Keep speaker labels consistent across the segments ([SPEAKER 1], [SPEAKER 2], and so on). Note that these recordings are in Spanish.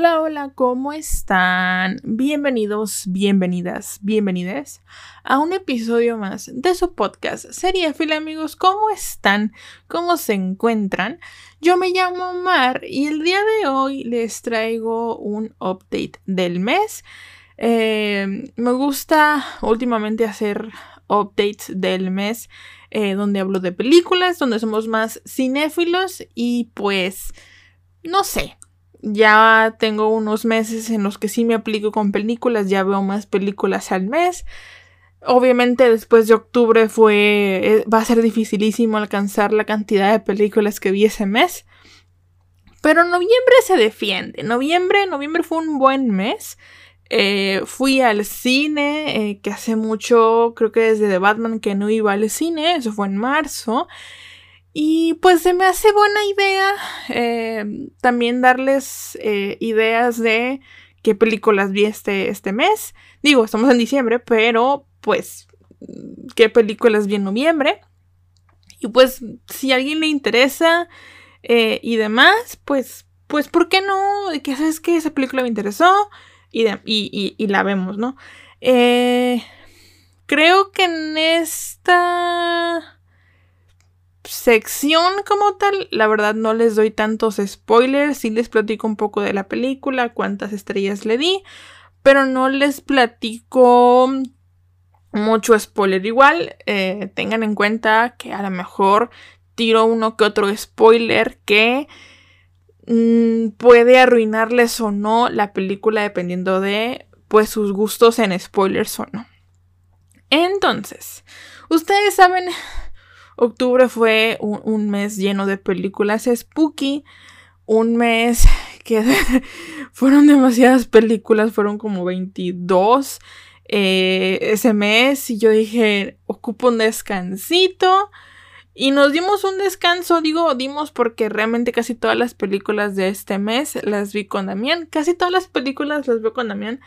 [SPEAKER 1] Hola, hola, ¿cómo están? Bienvenidos, bienvenidas, bienvenides a un episodio más de su podcast Serie Fila, amigos. ¿Cómo están? ¿Cómo se encuentran? Yo me llamo Mar y el día de hoy les traigo un update del mes. Eh, me gusta últimamente hacer updates del mes eh, donde hablo de películas, donde somos más cinéfilos y pues no sé, ya tengo unos meses en los que sí me aplico con películas, ya veo más películas al mes. Obviamente después de octubre fue eh, va a ser dificilísimo alcanzar la cantidad de películas que vi ese mes. Pero noviembre se defiende. Noviembre, noviembre fue un buen mes. Eh, fui al cine, eh, que hace mucho, creo que desde The Batman que no iba al cine, eso fue en marzo. Y pues se me hace buena idea eh, también darles eh, ideas de qué películas vi este, este mes. Digo, estamos en diciembre, pero pues qué películas vi en noviembre. Y pues si a alguien le interesa eh, y demás, pues, pues, ¿por qué no? Que sabes que esa película me interesó y, y, y la vemos, ¿no? creo que en esta sección como tal, la verdad no les doy tantos spoilers, sí les platico un poco de la película, cuántas estrellas le di, pero no les platico mucho spoiler. Igual eh, tengan en cuenta que a lo mejor tiro uno que otro spoiler que mm, puede arruinarles o no la película dependiendo de pues sus gustos en spoilers o no. Entonces, ustedes saben Octubre fue un, mes lleno de películas spooky. Un mes que fueron demasiadas películas, fueron como 22 eh, ese mes. Y yo dije, ocupo un descansito. Y nos dimos un descanso, digo, dimos porque realmente casi todas las películas de este mes las vi con Damián. Casi todas las películas las veo con Damián.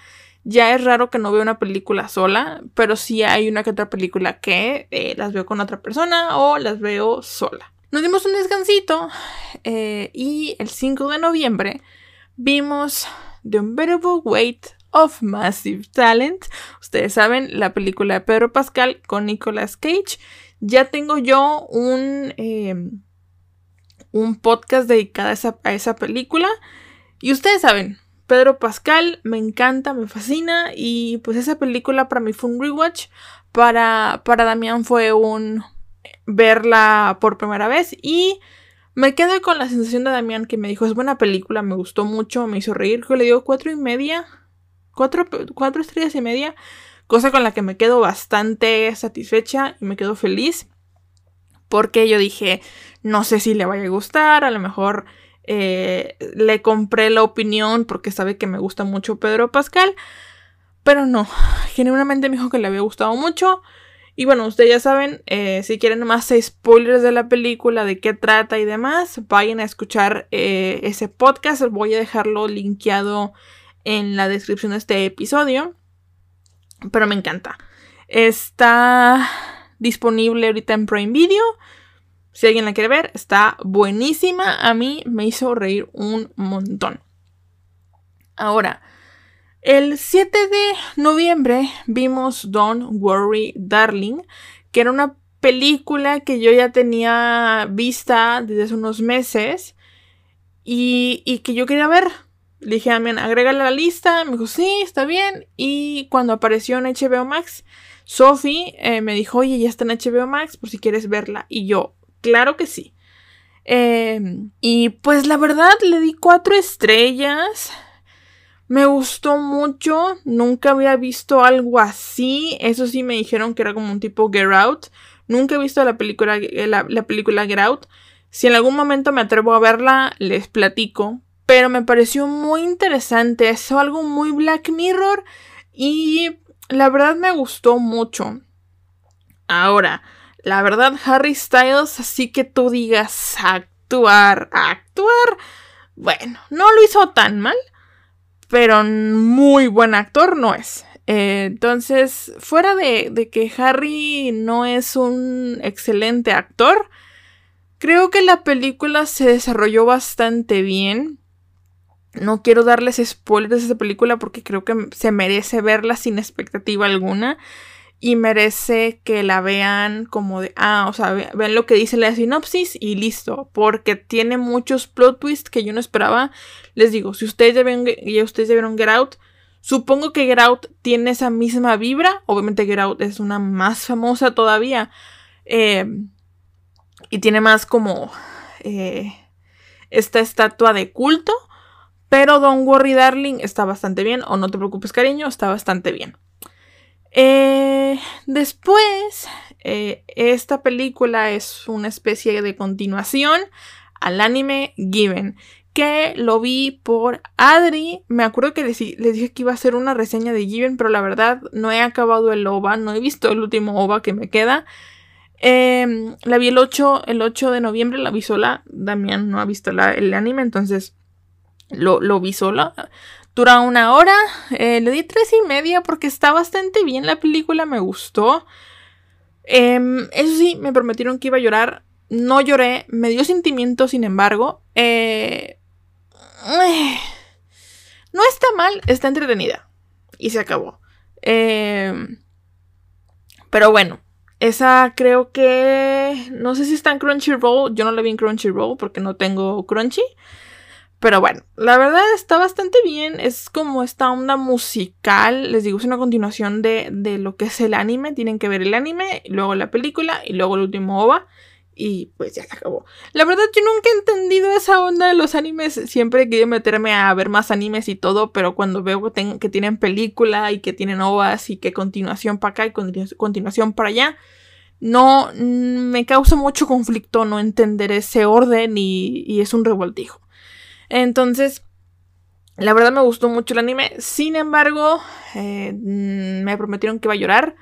[SPEAKER 1] Ya es raro que no vea una película sola, pero sí hay una que otra película que eh, las veo con otra persona o las veo sola. Nos dimos un descansito eh, y el 5 de noviembre vimos The Unbearable Weight of Massive Talent. Ustedes saben, la película de Pedro Pascal con Nicolas Cage. Ya tengo yo un, em, un podcast dedicado a esa, a esa película. Y ustedes saben, Pedro Pascal, me encanta, me fascina y pues esa película para mí fue un rewatch, para, para Damián fue un verla por primera vez y me quedé con la sensación de Damián que me dijo es buena película, me gustó mucho, me hizo reír, que le dio cuatro y media, cuatro, cuatro estrellas y media, cosa con la que me quedo bastante satisfecha y me quedo feliz porque yo dije no sé si le vaya a gustar, a lo mejor eh, le compré la opinión porque sabe que me gusta mucho Pedro Pascal. Pero no, genuinamente me dijo que le había gustado mucho. Y bueno, ustedes ya saben, eh, si quieren más spoilers de la película, de qué trata y demás, vayan a escuchar eh, ese podcast. Voy a dejarlo linkeado en la descripción de este episodio. Pero me encanta. Está disponible ahorita en Prime Video. Si alguien la quiere ver, está buenísima. A mí me hizo reír un montón. Ahora, el 7 de noviembre vimos Don't Worry Darling, que era una película que yo ya tenía vista desde hace unos meses y, que yo quería ver. Le dije a mi agrégala a la lista. Me dijo, sí, está bien. Y cuando apareció en HBO Max, Sophie eh, me dijo, oye, ya está en HBO Max por si quieres verla. Y yo, Claro que sí. Em, y pues la verdad le di cuatro estrellas. Me gustó mucho. Nunca había visto algo así. Eso sí me dijeron que era como un tipo Get Out. Nunca he visto la película, eh, la, película Get Out. Si en algún momento me atrevo a verla, les platico. Pero me pareció muy interesante. Es algo muy Black Mirror. Y la verdad me gustó mucho. Ahora, la verdad, Harry Styles, así que tú digas actuar, actuar, bueno, no lo hizo tan mal, pero muy buen actor no es. Eh, entonces, fuera de, de que Harry no es un excelente actor, creo que la película se desarrolló bastante bien. No quiero darles spoilers de esa película porque creo que se merece verla sin expectativa alguna. Y merece que la vean como de, ah, o sea, vean lo que dice la sinopsis y listo. Porque tiene muchos plot twists que yo no esperaba. Les digo, si ustedes ya, ven, ya ustedes vieron Get Out, supongo que Get Out tiene esa misma vibra. Obviamente Get Out es una más famosa todavía. Eh, y tiene más como eh, esta estatua de culto. Pero Don't Worry Darling está bastante bien. O No te preocupes cariño, está bastante bien. Eh, después, eh, esta película es una especie de continuación al anime Given. Que lo vi por Adri. Me acuerdo que les, dije que iba a hacer una reseña de Given, pero la verdad no he acabado el OVA, no he visto el último OVA que me queda. Em, la vi el 8, el 8 de noviembre, la vi sola. Damián no ha visto el anime, entonces lo, vi sola. Dura una hora. Eh, le di tres y media porque está bastante bien la película. Me gustó. Em, eso sí, me prometieron que iba a llorar. No lloré. Me dio sentimiento, sin embargo. Eh, no está mal. Está entretenida. Y se acabó. Em, pero bueno. Esa creo que... No sé si está en Crunchyroll. Yo no la vi en Crunchyroll porque no tengo Crunchy. Pero bueno, la verdad está bastante bien. Es como esta onda musical. Les digo, es una continuación de, de lo que es el anime. Tienen que ver el anime, luego la película y luego el último OVA. Y pues ya se acabó. La verdad, yo nunca he entendido esa onda de los animes. Siempre he querido meterme a ver más animes y todo. Pero cuando veo que, que tienen película y que tienen OVAs y que continuación para acá y continuación para allá. No me causa mucho conflicto no entender ese orden y, y es un revoltijo. Entonces, la verdad me gustó mucho el anime. Sin embargo, eh, mm, me prometieron que iba a llorar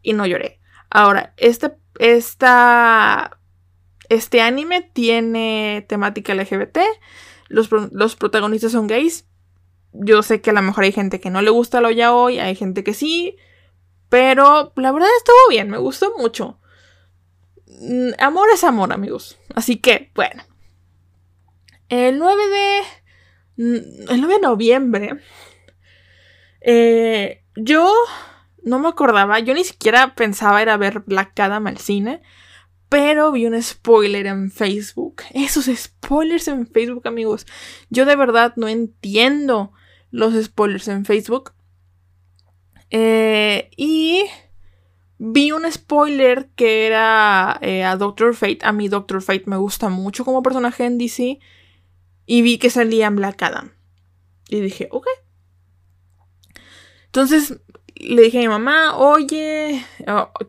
[SPEAKER 1] y no lloré. Ahora, este, esta, este anime tiene temática LGBT. Los, los, protagonistas son gays. Yo sé que a lo mejor hay gente que no le gusta lo ya hoy, hay gente que sí. Pero la verdad estuvo bien, me gustó mucho. Mm, amor es amor, amigos. Así que, bueno. El 9 de. Mm, el 9 de noviembre. Eh, yo no me acordaba. Yo ni siquiera pensaba ir a ver Black Adam al cine. Pero vi un spoiler en Facebook. Esos spoilers en Facebook, amigos. Yo de verdad no entiendo los spoilers en Facebook. Eh, y vi un spoiler que era eh, a Doctor Fate. A mí Doctor Fate me gusta mucho como personaje en DC. Y vi que salía Black Adam. Y dije, ok. Entonces le dije a mi mamá, oye,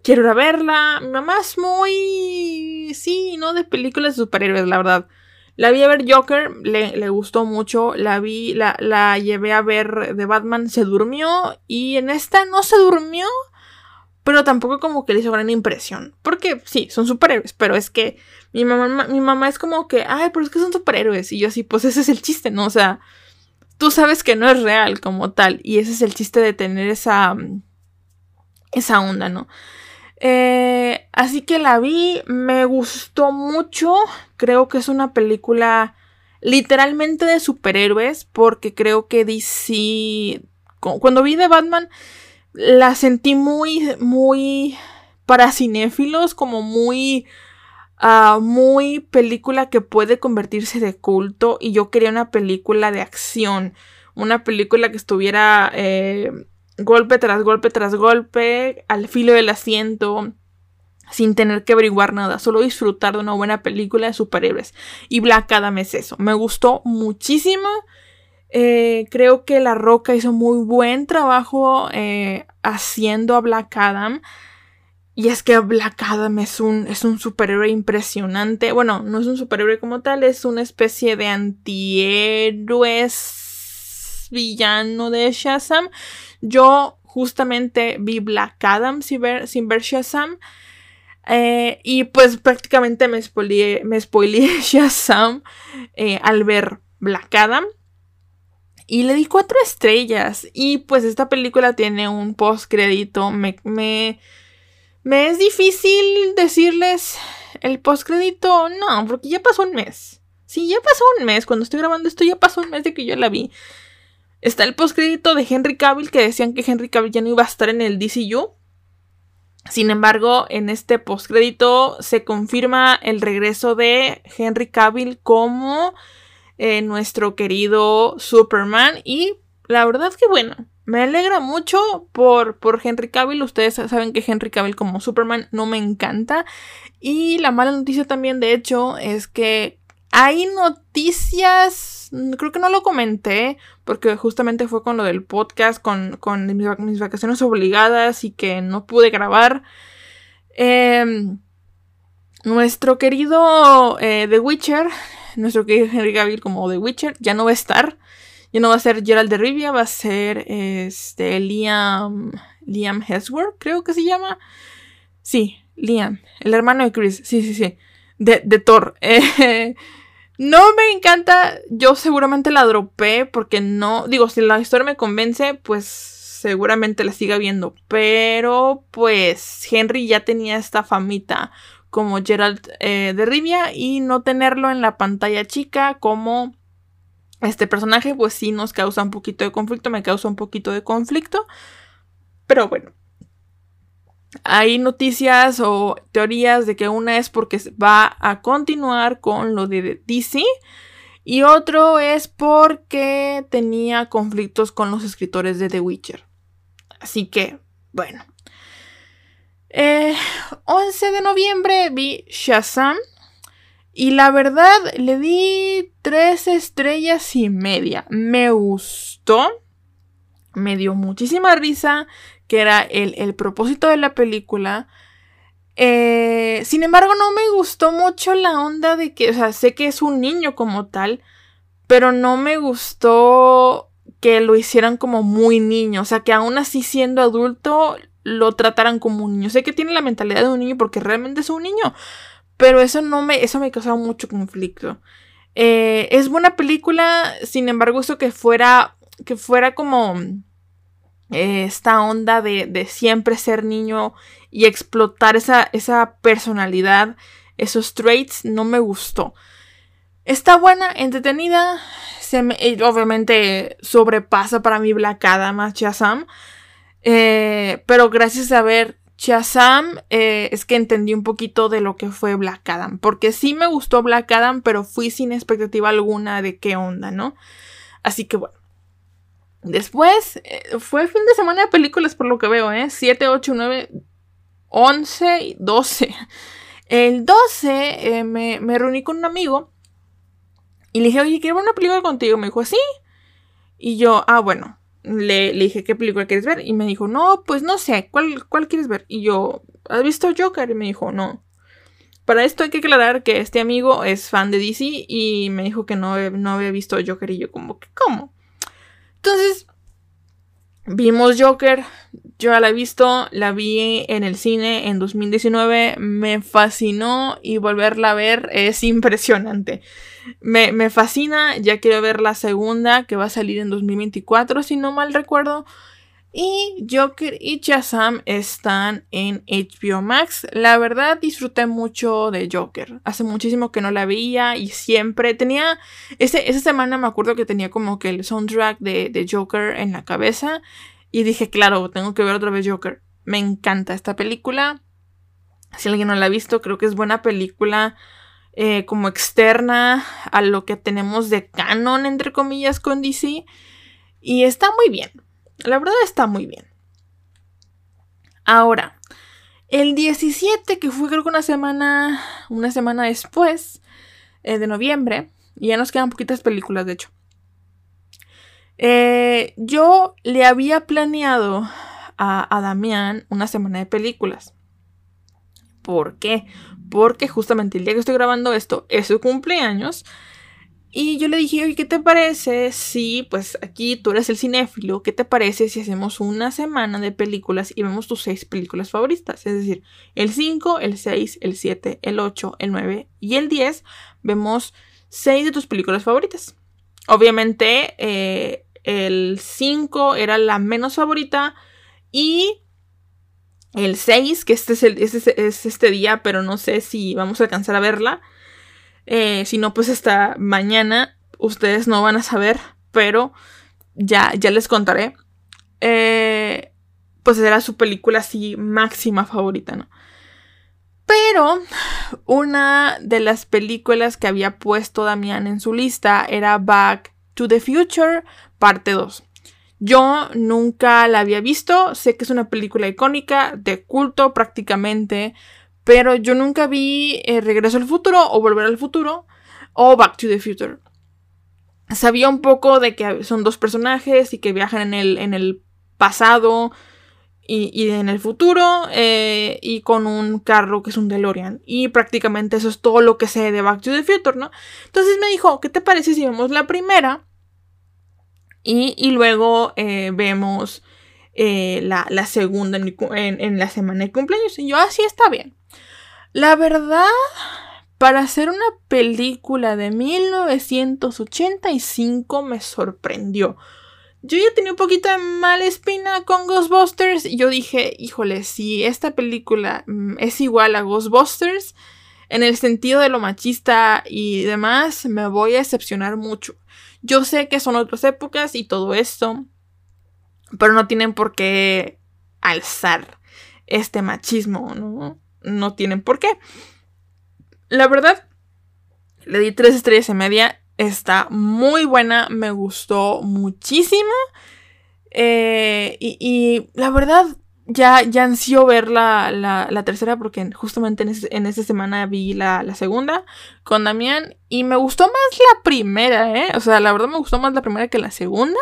[SPEAKER 1] quiero ir a verla. Mi mamá es muy... Sí, ¿no? De películas de superhéroes, la verdad. La vi a ver Joker, le, le gustó mucho. La vi, la, la llevé a ver de Batman, se durmió. Y en esta no se durmió pero tampoco como que le hizo gran impresión. Porque sí, son superhéroes, pero es que mi mamá, mi mamá es como que, ay, pero es que son superhéroes. Y yo así, pues ese es el chiste, ¿no? O sea, tú sabes que no es real como tal. Y ese es el chiste de tener esa, esa onda, ¿no? Eh, así que la vi, me gustó mucho. Creo que es una película literalmente de superhéroes, porque creo que DC, cuando vi de Batman, la sentí muy, muy para cinéfilos, como muy, uh, muy película que puede convertirse de culto y yo quería una película de acción, una película que estuviera eh, golpe tras golpe tras golpe, al filo del asiento, sin tener que averiguar nada, solo disfrutar de una buena película de superhéroes. Y Black Adam es eso, me gustó muchísimo. Eh, creo que La Roca hizo muy buen trabajo eh, haciendo a Black Adam. Y es que Black Adam es un, es un superhéroe impresionante. Bueno, no es un superhéroe como tal, es una especie de antihéroe villano de Shazam. Yo justamente vi Black Adam sin ver, sin ver Shazam. Eh, y pues prácticamente me spoileé, me spoileé Shazam al ver Black Adam. Y le di cuatro estrellas. Y pues esta película tiene un post crédito. Me, me, me es difícil decirles el post crédito. No, porque ya pasó un mes. Sí, ya pasó un mes. Cuando estoy grabando esto, ya pasó un mes de que yo la vi. Está el post crédito de Henry Cavill que decían que Henry Cavill ya no iba a estar en el DCU. Sin embargo, en este postcrédito se confirma el regreso de Henry Cavill como eh, nuestro querido Superman. Y la verdad que bueno, me alegra mucho por, por Henry Cavill. Ustedes saben que Henry Cavill como Superman no me encanta. Y la mala noticia también, de hecho, es que hay noticias, creo que no lo comenté, porque justamente fue con lo del podcast, con, con mis, vacaciones obligadas y que no pude grabar. Em, nuestro querido eh, The Witcher, nuestro querido Henry Cavill como The Witcher, ya no va a estar. Ya no va a ser Gerald de Rivia, va a ser este Liam Liam Hemsworth, creo que se llama. Sí, Liam, el hermano de Chris. Sí, sí, sí. De, de Thor. no me encanta. Yo seguramente la dropé porque no. Digo, si la historia me convence, pues seguramente la siga viendo. Pero pues Henry ya tenía esta famita como Gerald eh, de Rivia y no tenerlo en la pantalla chica como este personaje pues sí nos causa un poquito de conflicto, me causa un poquito de conflicto. Pero bueno, hay noticias o teorías de que una es porque va a continuar con lo de DC y otro es porque tenía conflictos con los escritores de The Witcher. Así que, bueno. 11 eh, de noviembre vi Shazam y la verdad le di tres estrellas y media. Me gustó. Me dio muchísima risa que era el, propósito de la película. Eh, sin embargo, no me gustó mucho la onda de que, o sea, sé que es un niño como tal, pero no me gustó que lo hicieran como muy niño, o sea, que aún así siendo adulto lo trataran como un niño. Sé que tiene la mentalidad de un niño porque realmente es un niño, pero eso no me, eso me causaba mucho conflicto. Eh, es buena película, sin embargo, eso que fuera, que fuera como eh, esta onda de, siempre ser niño y explotar esa, esa personalidad, esos traits, no me gustó. Está buena, entretenida, se me, obviamente sobrepasa para mí Black Adam a Shazam, eh, pero gracias a ver Shazam eh, es que entendí un poquito de lo que fue Black Adam, porque sí me gustó Black Adam, pero fui sin expectativa alguna de qué onda, ¿no? Así que bueno. Después, eh, fue fin de semana de películas por lo que veo, ¿eh? 7, 8, 9, 11 y 12. El 12 eh, me, reuní con un amigo y le dije, oye, quiero ver una película contigo. Me dijo, sí. Y yo, ah, bueno. Le, dije, ¿qué película quieres ver? Y me dijo, no, pues no sé, ¿cuál, ¿cuál quieres ver? Y yo, ¿has visto Joker? Y me dijo, no. Para esto hay que aclarar que este amigo es fan de DC y me dijo que no, no había visto Joker. Y yo, como, ¿cómo? Entonces, vimos Joker. Yo ya la he visto, la vi en el cine en 2019, me fascinó y volverla a ver es impresionante. Me, me, fascina, ya quiero ver la segunda que va a salir en 2024, si no mal recuerdo. Y Joker y Shazam están en HBO Max. La verdad disfruté mucho de Joker. Hace muchísimo que no la veía y siempre tenía... esa semana me acuerdo que tenía como que el soundtrack de, de Joker en la cabeza. Y dije, claro, tengo que ver otra vez Joker. Me encanta esta película. Si alguien no la ha visto, creo que es buena película. Eh, como externa a lo que tenemos de canon, entre comillas, con DC. Y está muy bien. La verdad está muy bien. Ahora, el 17, que fue creo que una semana, una semana después eh, de noviembre, y ya nos quedan poquitas películas, de hecho. Eh, yo le había planeado a, a Damián una semana de películas. ¿Por qué? Porque justamente el día que estoy grabando esto es su cumpleaños. Y yo le dije, oye, ¿qué te parece si, pues aquí tú eres el cinéfilo, ¿qué te parece si hacemos una semana de películas y vemos tus seis películas favoritas? Es decir, el 5, el 6, el 7, el 8, el 9 y el 10, vemos seis de tus películas favoritas. Obviamente, eh, el 5 era la menos favorita y el 6, que este es, el, este es este día, pero no sé si vamos a alcanzar a verla. Eh, si no, pues hasta mañana ustedes no van a saber, pero ya, ya les contaré. Eh, pues era su película así máxima favorita, ¿no? Pero una de las películas que había puesto Damián en su lista era Back to the Future, parte 2. Yo nunca la había visto, sé que es una película icónica, de culto prácticamente, pero yo nunca vi eh, Regreso al Futuro o Volver al Futuro o Back to the Future. Sabía un poco de que son dos personajes y que viajan en el, en el pasado y, en el futuro eh, y con un carro que es un DeLorean. Y prácticamente eso es todo lo que sé de Back to the Future, ¿no? Entonces me dijo, ¿qué te parece si vemos la primera? Y, luego eh, vemos eh, la, segunda en, la semana de cumpleaños. Y yo, así ah, está bien. La verdad, para hacer una película de 1985 me sorprendió. Yo ya tenía un poquito de mala espina con Ghostbusters y yo dije, híjole, si esta película mm, es igual a Ghostbusters, en el sentido de lo machista y demás, me voy a decepcionar mucho. Yo sé que son otras épocas y todo esto, pero no tienen por qué alzar este machismo, ¿no? No tienen por qué. La verdad, le di tres estrellas y media. Está muy buena, me gustó muchísimo. Eh, y, la verdad, ya, ya ansío ver la, la, tercera porque justamente en, esta semana vi la, segunda con Damián y me gustó más la primera, ¿eh? O sea, la verdad me gustó más la primera que la segunda.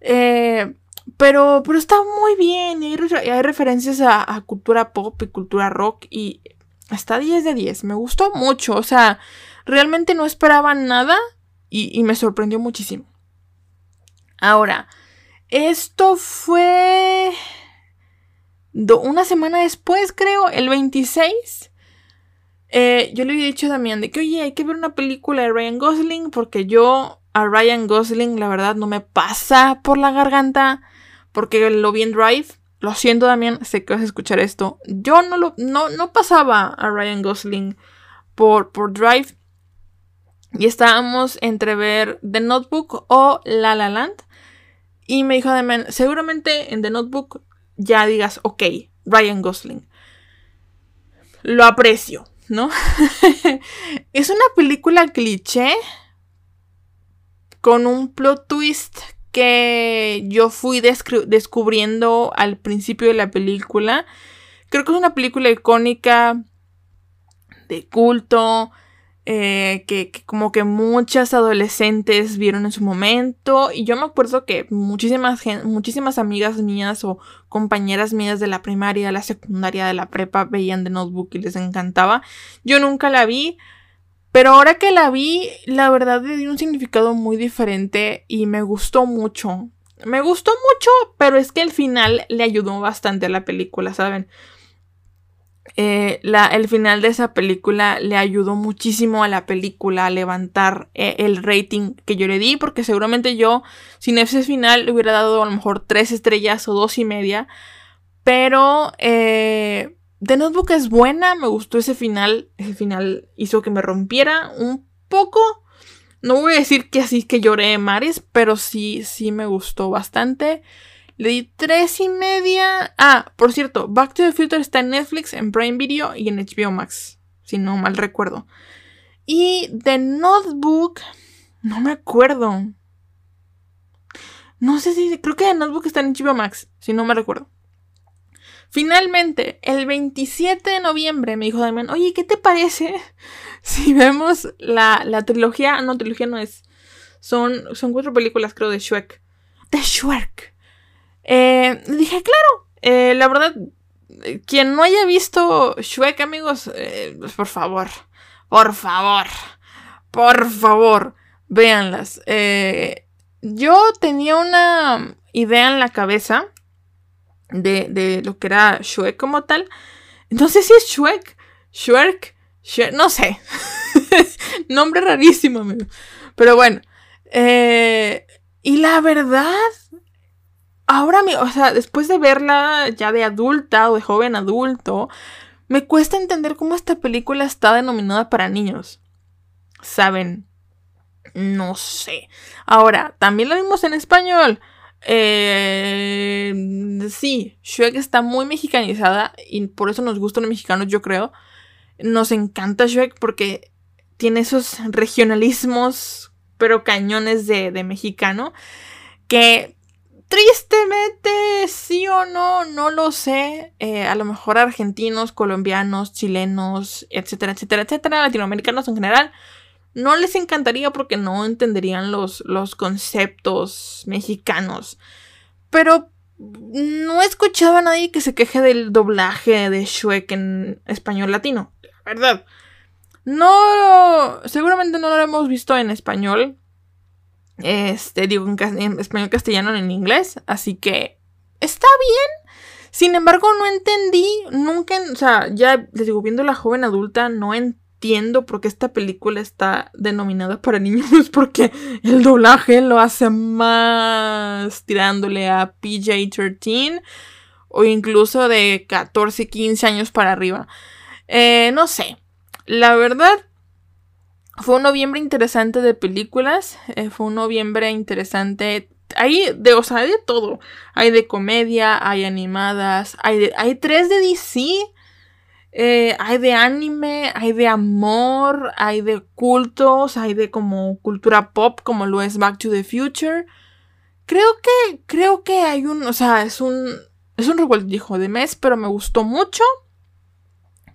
[SPEAKER 1] Eh, pero, pero está muy bien. Hay, hay referencias a, cultura pop y cultura rock. Y está 10 de 10. Me gustó mucho. O sea, realmente no esperaba nada. Y, y me sorprendió muchísimo. Ahora, esto fue una semana después, creo, el 26. Eh, yo le había dicho a Damián de que, oye, hay que ver una película de Ryan Gosling porque yo a Ryan Gosling, la verdad, no me pasa por la garganta porque lo vi en Drive. Lo siento, Damián, sé que vas a escuchar esto. Yo no lo no, no pasaba a Ryan Gosling por, por Drive. Y estábamos entre ver The Notebook o La La Land. Y me dijo Damián, seguramente en The Notebook ya digas, ok, Ryan Gosling. Lo aprecio, ¿no? es una película cliché con un plot twist que yo fui descubriendo al principio de la película. Creo que es una película icónica, de culto, eh, que, como que muchas adolescentes vieron en su momento. Y yo me acuerdo que muchísimas, muchísimas amigas mías o compañeras mías de la primaria, de la secundaria, de la prepa veían The Notebook y les encantaba. Yo nunca la vi. Pero ahora que la vi, la verdad le dio un significado muy diferente y me gustó mucho. Me gustó mucho, pero es que el final le ayudó bastante a la película, ¿saben? Eh, el final de esa película le ayudó muchísimo a la película a levantar eh, el rating que yo le di, porque seguramente yo sin ese final le hubiera dado a lo mejor tres estrellas o dos y media, pero eh, The Notebook es buena, me gustó ese final, ese final hizo que me rompiera un poco. No voy a decir que así que lloré mares, pero sí, sí me gustó bastante. Le di tres y media. Ah, por cierto, Back to the Future está en Netflix, en Prime Video y en HBO Max, si no mal recuerdo. Y The Notebook, no me acuerdo. No sé si, creo que The Notebook está en HBO Max, si no me recuerdo. Finalmente, el 27 de noviembre me dijo Damien, oye, ¿qué te parece si vemos la, la trilogía? No, trilogía no es. Son, son cuatro películas, creo, de Shrek. De Shrek. Eh, dije, claro, eh, la verdad, quien no haya visto Shrek, amigos, eh, pues por favor, por favor, por favor, Véanlas. Eh, yo tenía una idea en la cabeza de, de, lo que era Shrek como tal. No sé si es Shrek, Shrek, no sé. Nombre rarísimo, amigo. Pero bueno. Eh, y la verdad, ahora, o sea, después de verla ya de adulta o de joven adulto, me cuesta entender cómo esta película está denominada para niños. ¿Saben? No sé. Ahora, también lo vimos en español. Eh, sí, Shrek está muy mexicanizada y por eso nos gustan los mexicanos, yo creo. Nos encanta Shrek porque tiene esos regionalismos, pero cañones de, de mexicano, que tristemente, sí o no, no lo sé. Eh, a lo mejor argentinos, colombianos, chilenos, etcétera, etcétera, etcétera, latinoamericanos en general no les encantaría porque no entenderían los, los conceptos mexicanos. Pero no he escuchado a nadie que se queje del doblaje de Shrek en español latino. La verdad. No, seguramente no lo hemos visto en español. Este, digo, en, español castellano, en inglés. Así que está bien. Sin embargo, no entendí nunca, o sea, ya les digo, viendo la joven adulta, no entiendo por qué esta película está denominada para niños, porque el doblaje lo hace más tirándole a PJ-13 o incluso de 14, 15 años para arriba. Eh, no sé, la verdad fue un noviembre interesante de películas, eh, fue un noviembre interesante hay de, o sea, hay de todo. Hay de comedia, hay animadas, hay de, hay tres de DC eh, hay de anime, hay de amor, hay de cultos, hay de como cultura pop, como lo es Back to the Future. Creo que, creo que hay un, o sea, es un, es un revuelto de mes, pero me gustó mucho.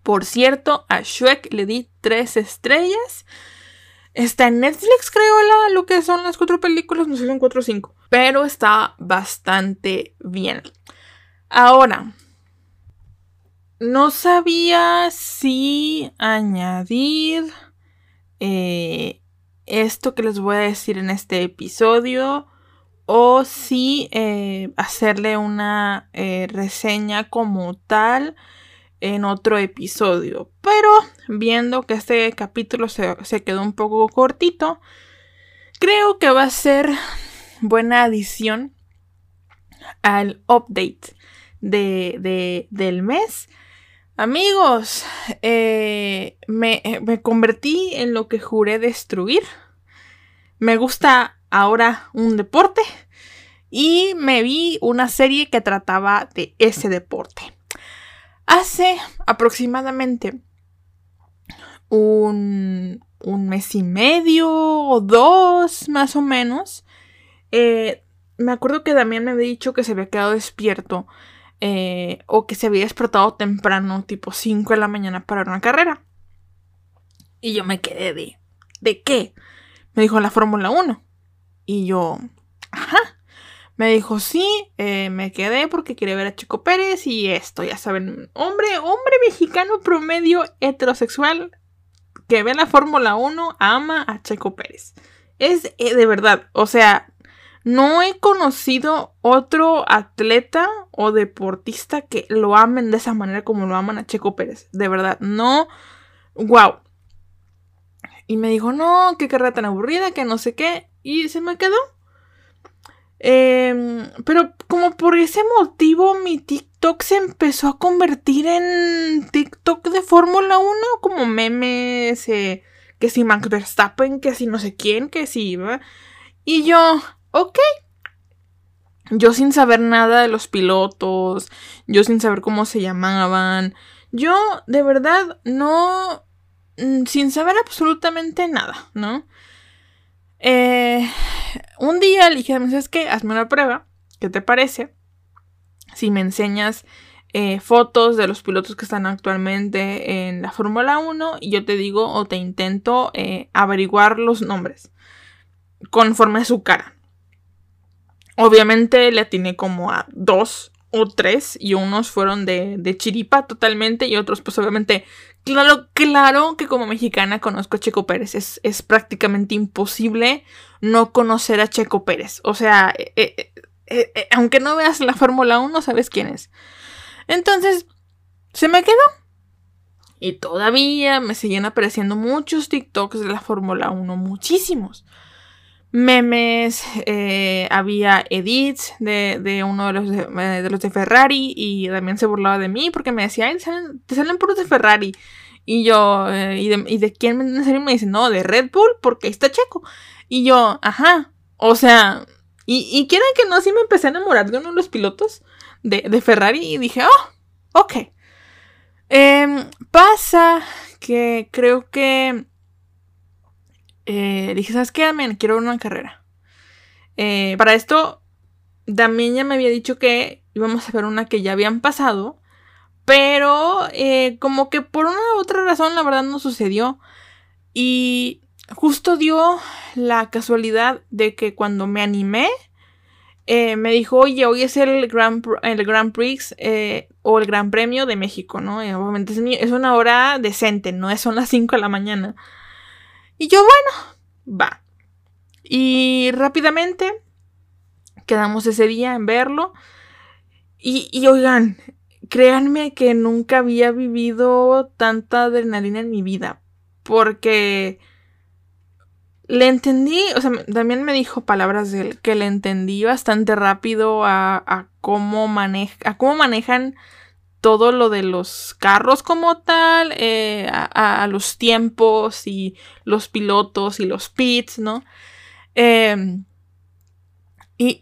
[SPEAKER 1] Por cierto, a Shrek le di tres estrellas. Está en Netflix, creo, la, lo que son las cuatro películas, no sé si son cuatro o cinco. Pero está bastante bien. Ahora, no sabía si añadir eh, esto que les voy a decir en este episodio o si eh, hacerle una eh, reseña como tal en otro episodio. Pero viendo que este capítulo se, quedó un poco cortito, creo que va a ser buena adición al update de, del mes. Amigos, eh, me, eh, me convertí en lo que juré destruir. Me gusta ahora un deporte y me vi una serie que trataba de ese deporte. Hace aproximadamente un, mes y medio o dos más o menos, eh, me acuerdo que Damián me había dicho que se había quedado despierto eh, o que se había despertado temprano, tipo 5 de la mañana para una carrera. Y yo me quedé de, ¿de qué? Me dijo la Fórmula 1. Y yo, ajá. Me dijo, sí, eh, me quedé porque quiere ver a Chico Pérez y esto, ya saben, hombre, hombre mexicano promedio heterosexual que ve la Fórmula 1 ama a Checo Pérez. Es eh, de verdad, o sea, no he conocido otro atleta o deportista que lo amen de esa manera como lo aman a Checo Pérez. De verdad, no. ¡Wow! Y me dijo, no, qué carrera tan aburrida, que no sé qué. Y se me quedó. Em, pero como por ese motivo mi TikTok se empezó a convertir en TikTok de Fórmula 1, como memes, eh, que si Max Verstappen, que si no sé quién, que si... ¿va? Y yo, ok. Yo sin saber nada de los pilotos, yo sin saber cómo se llamaban, yo de verdad no, mm, sin saber absolutamente nada, ¿no? Eh, un día le dije, ¿sabes qué? Hazme una prueba, ¿qué te parece? Si me enseñas eh, fotos de los pilotos que están actualmente en la Fórmula 1 y yo te digo o te intento eh, averiguar los nombres conforme a su cara. Obviamente le atiné como a dos o tres y unos fueron de, de chiripa totalmente y otros pues obviamente Claro, claro que como mexicana conozco a Checo Pérez. Es, es prácticamente imposible no conocer a Checo Pérez. O sea, eh, eh, eh, aunque no veas la Fórmula 1, sabes quién es. Entonces, se me quedó. Y todavía me siguen apareciendo muchos TikToks de la Fórmula 1, muchísimos. Memes, eh, había edits de, uno de los de, de, los de Ferrari y también se burlaba de mí porque me decía, salen, te salen puros de Ferrari. Y yo, eh, ¿y, de, ¿y, de, quién serio me dice? No, de Red Bull porque está Checo. Y yo, ajá, o sea, y, y quieren que no, así me empecé a enamorar de uno de los pilotos de, de Ferrari y dije, oh, ok. Eh, pasa que creo que eh, dije, ¿sabes qué, Damián? Quiero una carrera. Eh, para esto, Damián ya me había dicho que íbamos a ver una que ya habían pasado, pero eh, como que por una u otra razón, la verdad no sucedió. Y justo dio la casualidad de que cuando me animé, eh, me dijo, oye, hoy es el Grand, el Grand Prix o el Gran Premio de México, ¿no? Obviamente es, es, una hora decente, no son las 5 de la mañana. Y yo, bueno, va. Y rápidamente quedamos ese día en verlo. Y, y oigan, créanme que nunca había vivido tanta adrenalina en mi vida. Porque le entendí, o sea, también me dijo palabras de él que le entendí bastante rápido a, cómo, maneja, a cómo manejan todo lo de los carros como tal, eh, a, los tiempos y los pilotos y los pits, ¿no? Em, y,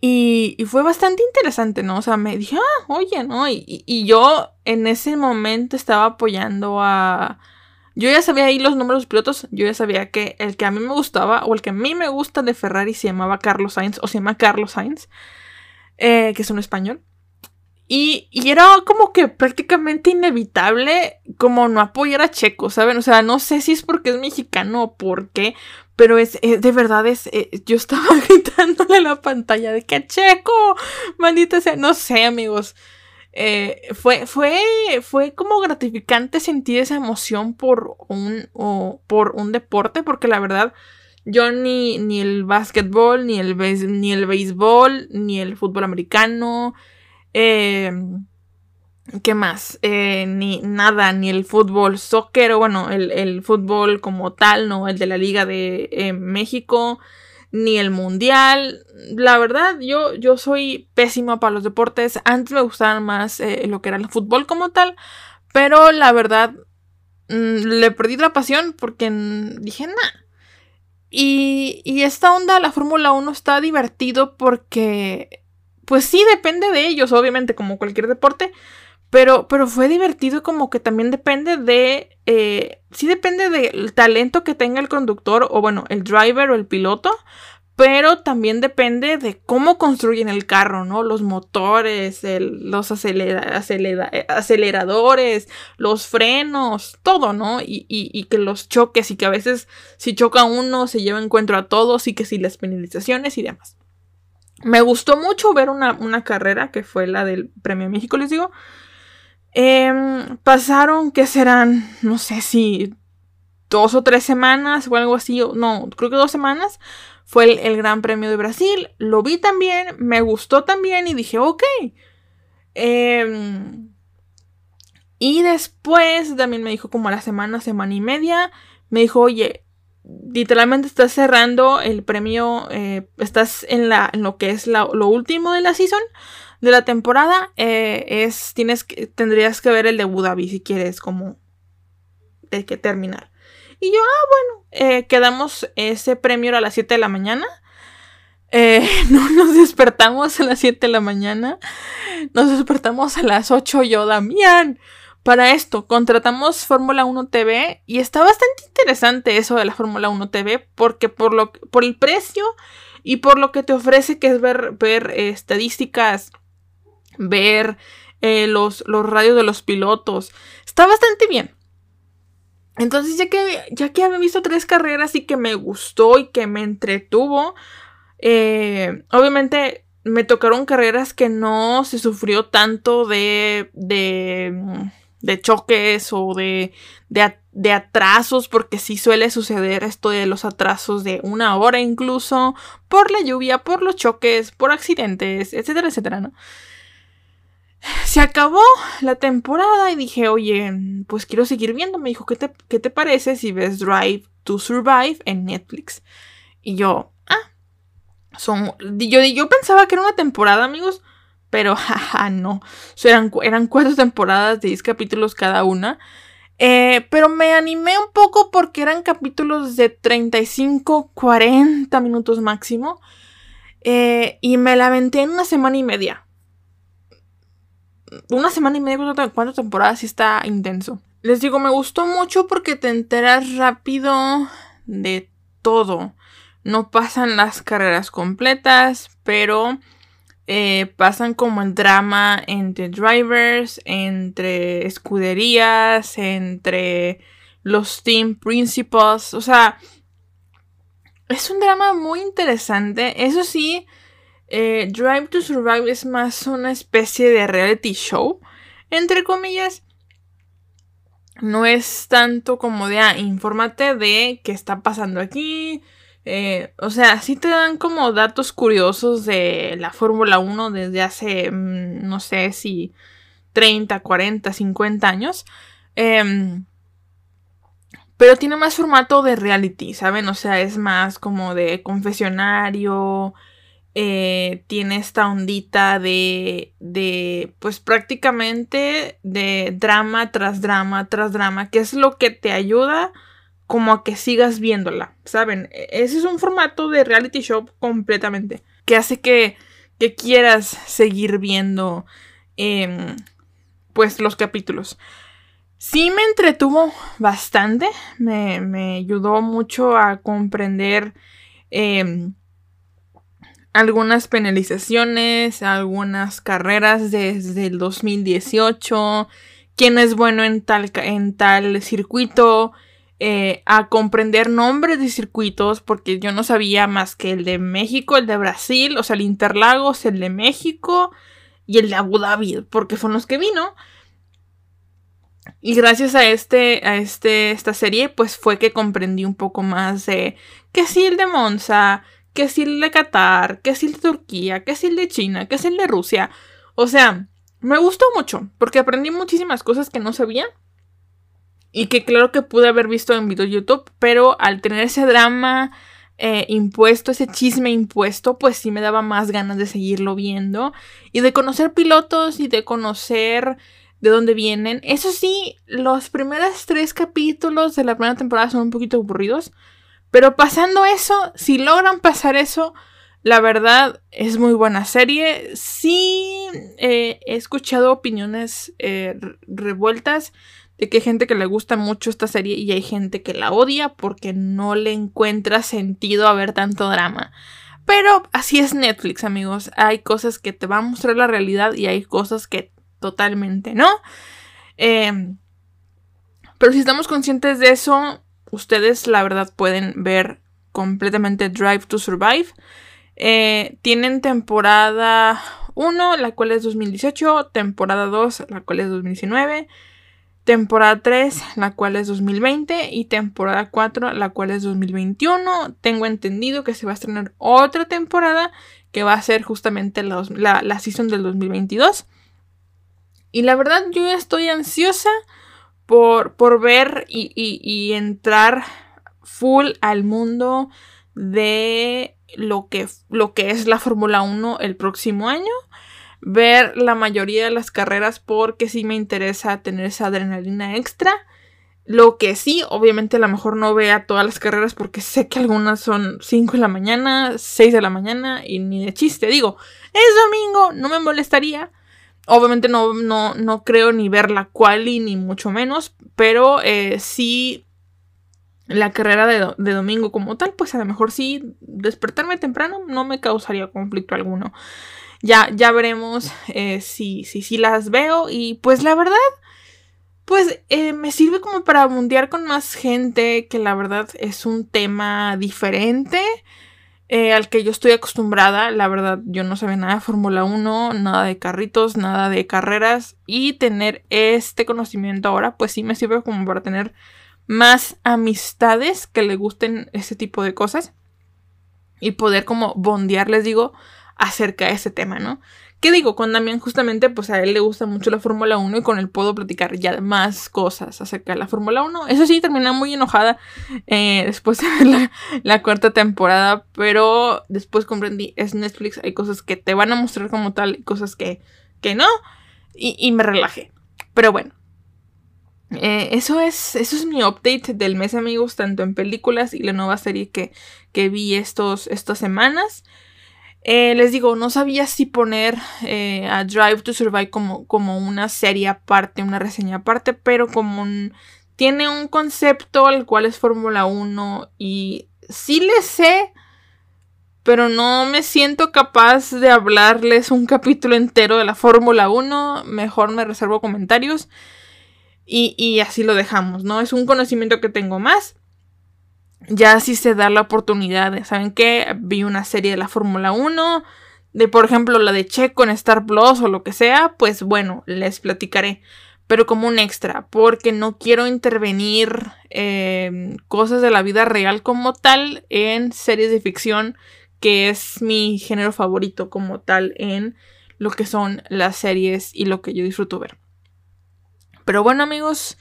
[SPEAKER 1] y, fue bastante interesante, ¿no? O sea, me dije, ah, oye, ¿no? Y, y yo en ese momento estaba apoyando a, yo ya sabía ahí los números de pilotos, yo ya sabía que el que a mí me gustaba o el que a mí me gusta de Ferrari se llamaba Carlos Sainz o se llama Carlos Sainz, eh, que es un español. Y, era como que prácticamente inevitable como no apoyar a Checo, ¿saben? O sea, no sé si es porque es mexicano o por qué, pero es, de verdad es, eh, yo estaba gritándole la pantalla de que Checo, maldita sea, no sé amigos. Eh, fue, fue, fue como gratificante sentir esa emoción por un, o por un deporte, porque la verdad, yo ni, ni el básquetbol, ni el, ni el béisbol, ni el fútbol americano, eh, ¿qué más? Eh, ni nada, ni el fútbol soccer, o bueno, el, el, fútbol como tal, ¿no? El de la Liga de México ni el mundial. La verdad, yo, yo soy pésima para los deportes. Antes me gustaban más eh, lo que era el fútbol como tal. Pero la verdad, mm, le perdí la pasión porque dije, nah. Y, y esta onda, la Fórmula 1 está divertido porque, pues sí, depende de ellos, obviamente, como cualquier deporte. Pero, pero fue divertido como que también depende de... Eh, sí depende del talento que tenga el conductor o bueno, el driver o el piloto. Pero también depende de cómo construyen el carro, ¿no? Los motores, los aceleradores, los frenos, todo, ¿no? Y, y, que los choques y que a veces si choca uno se lleva encuentro a todos y que si las penalizaciones y demás. Me gustó mucho ver una, una carrera que fue la del Premio México, les digo. Em, pasaron, ¿qué serán? No sé si dos o tres semanas o algo así. No, creo que dos semanas. Fue el, Gran Premio de Brasil. Lo vi también, me gustó también y dije, ok. Em, y después también me dijo como a la semana, semana y media, me dijo, oye, literalmente estás cerrando el premio, eh, estás en, la, lo que es lo último de la season de la temporada eh, es tienes tendrías que ver el de Abu si quieres como de que terminar. Y yo ah bueno eh, quedamos ese premio a las 7 de la mañana eh, no nos despertamos a las 7 de la mañana nos despertamos a las 8 yo Damián para esto contratamos Fórmula 1 TV y está bastante interesante eso de la Fórmula 1 TV porque por lo por el precio y por lo que te ofrece que es ver ver estadísticas ver eh, los, los radios de los pilotos. Está bastante bien. Entonces, ya que, ya que había visto tres carreras y que me gustó y que me entretuvo, eh, obviamente me tocaron carreras que no se sufrió tanto de, de, de choques o de, de, atrasos, porque sí suele suceder esto de los atrasos de una hora incluso, por la lluvia, por los choques, por accidentes, etcétera, etcétera, ¿no? Se acabó la temporada y dije, oye, pues quiero seguir viendo. Me dijo, ¿qué te, qué te parece si ves Drive to Survive en Netflix? Y yo, ah, son... Yo, yo pensaba que era una temporada, amigos. Pero, jaja, no. eran, eran cuatro temporadas de 10 capítulos cada una. Eh, pero me animé un poco porque eran capítulos de 35, 40 minutos máximo. Eh, y me la aventé en una semana y media. Una semana y media, cuatro temporadas, sí está intenso. Les digo, me gustó mucho porque te enteras rápido de todo. No pasan las carreras completas, pero eh, pasan como el drama entre drivers, entre escuderías, entre los team principals. O sea, es un drama muy interesante. Eso sí, eh, Drive to Survive es más una especie de reality show, entre comillas. No es tanto como de, ah, infórmate de qué está pasando aquí, eh, o sea, sí te dan como datos curiosos de la Fórmula 1 desde hace, mm, no sé si 30, 40, 50 años. Em, pero tiene más formato de reality, ¿saben? O sea, es más como de confesionario. Eh, tiene esta ondita de, de, pues prácticamente de drama tras drama tras drama, que es lo que te ayuda como a que sigas viéndola, ¿saben? E, ese es un formato de reality show completamente, que hace que, que quieras seguir viendo, em, pues, los capítulos. Sí me entretuvo bastante, me, me ayudó mucho a comprender em, algunas penalizaciones, algunas carreras desde el 2018, quién es bueno en tal, en tal circuito, eh, a comprender nombres de circuitos, porque yo no sabía más que el de México, el de Brasil, o sea, el Interlagos, el de México y el de Abu Dhabi, porque son los que vino. Y gracias a este, a este, esta serie, pues fue que comprendí un poco más de que si el de Monza, que si el de Qatar, que si el de Turquía, que si el de China, que si el de Rusia. O sea, me gustó mucho, porque aprendí muchísimas cosas que no sabía y que claro que pude haber visto en video YouTube, pero al tener ese drama eh, impuesto, ese chisme impuesto, pues sí me daba más ganas de seguirlo viendo y de conocer pilotos y de conocer de dónde vienen. Eso sí, los primeros tres capítulos de la primera temporada son un poquito aburridos, pero pasando eso, si logran pasar eso, la verdad es muy buena serie. Sí, eh, he escuchado opiniones eh, revueltas de que hay gente que le gusta mucho esta serie y hay gente que la odia porque no le encuentra sentido a ver tanto drama. Pero así es Netflix, amigos. Hay cosas que te van a mostrar la realidad y hay cosas que totalmente no. Em, pero si estamos conscientes de eso, ustedes la verdad pueden ver completamente Drive to Survive. Eh, tienen temporada 1, la cual es 2018, temporada 2, la cual es 2019 temporada 3, la cual es 2020, y temporada 4, la cual es 2021. Tengo entendido que se va a estrenar otra temporada que va a ser justamente la, la, season del 2022. Y la verdad yo estoy ansiosa por, por ver y, y entrar full al mundo de lo que, lo que es la Fórmula 1 el próximo año ver la mayoría de las carreras porque sí me interesa tener esa adrenalina extra. Lo que sí, obviamente a lo mejor no vea todas las carreras porque sé que algunas son 5 de la mañana, 6 de la mañana y ni de chiste. Digo, es domingo, no me molestaría. Obviamente no, no, no creo ni ver la quali ni mucho menos, pero eh, sí la carrera de, de, domingo como tal, pues a lo mejor sí despertarme temprano no me causaría conflicto alguno. Ya, ya veremos eh, si, si, si, las veo. Y pues la verdad, pues eh, me sirve como para mundiar con más gente, que la verdad es un tema diferente. eh, al que yo estoy acostumbrada. La verdad, yo no sabía nada de Fórmula 1, nada de carritos, nada de carreras. Y tener este conocimiento ahora, pues sí me sirve como para tener más amistades que le gusten este tipo de cosas. Y poder como bondear, les digo, acerca de ese tema, ¿no? ¿Qué digo? Con Damián justamente pues a él le gusta mucho la Fórmula 1 y con él puedo platicar ya más cosas acerca de la Fórmula 1. Eso sí, terminé muy enojada eh, después de la, cuarta temporada, pero después comprendí, es Netflix, hay cosas que te van a mostrar como tal y cosas que, que no, y, me relajé. Pero bueno, eh, eso, es, eso es mi update del mes, amigos, tanto en películas y la nueva serie que, que vi estos, estas semanas. Eh, les digo, no sabía si poner eh, a Drive to Survive como, como, una serie aparte, una reseña aparte, pero como tiene un concepto al cual es Fórmula 1 y sí le sé, pero no me siento capaz de hablarles un capítulo entero de la Fórmula 1, mejor me reservo comentarios y, y así lo dejamos, ¿no? Es un conocimiento que tengo más ya si se da la oportunidad de, ¿saben qué? Vi una serie de la Fórmula 1, de por ejemplo la de Checo en Star Plus o lo que sea, pues bueno, les platicaré. Pero como un extra, porque no quiero intervenir eh, cosas de la vida real como tal en series de ficción, que es mi género favorito como tal en lo que son las series y lo que yo disfruto ver. Pero bueno amigos,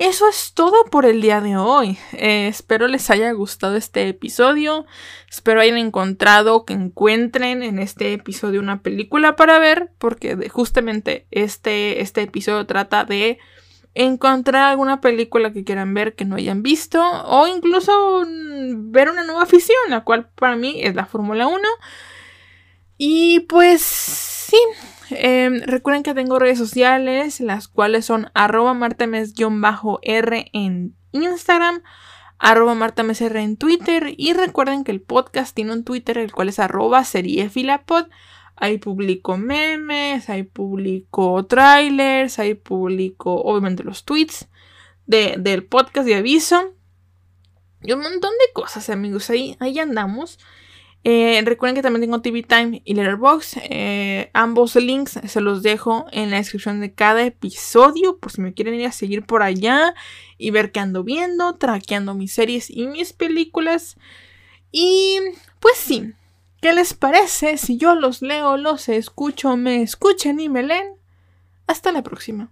[SPEAKER 1] eso es todo por el día de hoy. Eh, espero les haya gustado este episodio. Espero hayan encontrado, que encuentren en este episodio una película para ver, porque justamente este, este episodio trata de encontrar alguna película que quieran ver que no hayan visto o incluso mm, ver una nueva afición, la cual para mí es la Fórmula 1. Y pues sí, Em, recuerden que tengo redes sociales, las cuales son arroba martames-r en Instagram, arroba martamesr en Twitter y recuerden que el podcast tiene un Twitter el cual es arroba seriefilapod. Ahí publico memes, ahí publico trailers, ahí publico obviamente los tweets del podcast de aviso. Y un montón de cosas amigos, ahí, ahí andamos. Eh, recuerden que también tengo TV Time y Letterboxd. Eh, ambos links se los dejo en la descripción de cada episodio por si me quieren ir a seguir por allá y ver qué ando viendo, traqueando mis series y mis películas. Y pues sí, ¿qué les parece si yo los leo, los escucho, me escuchan y me leen? Hasta la próxima.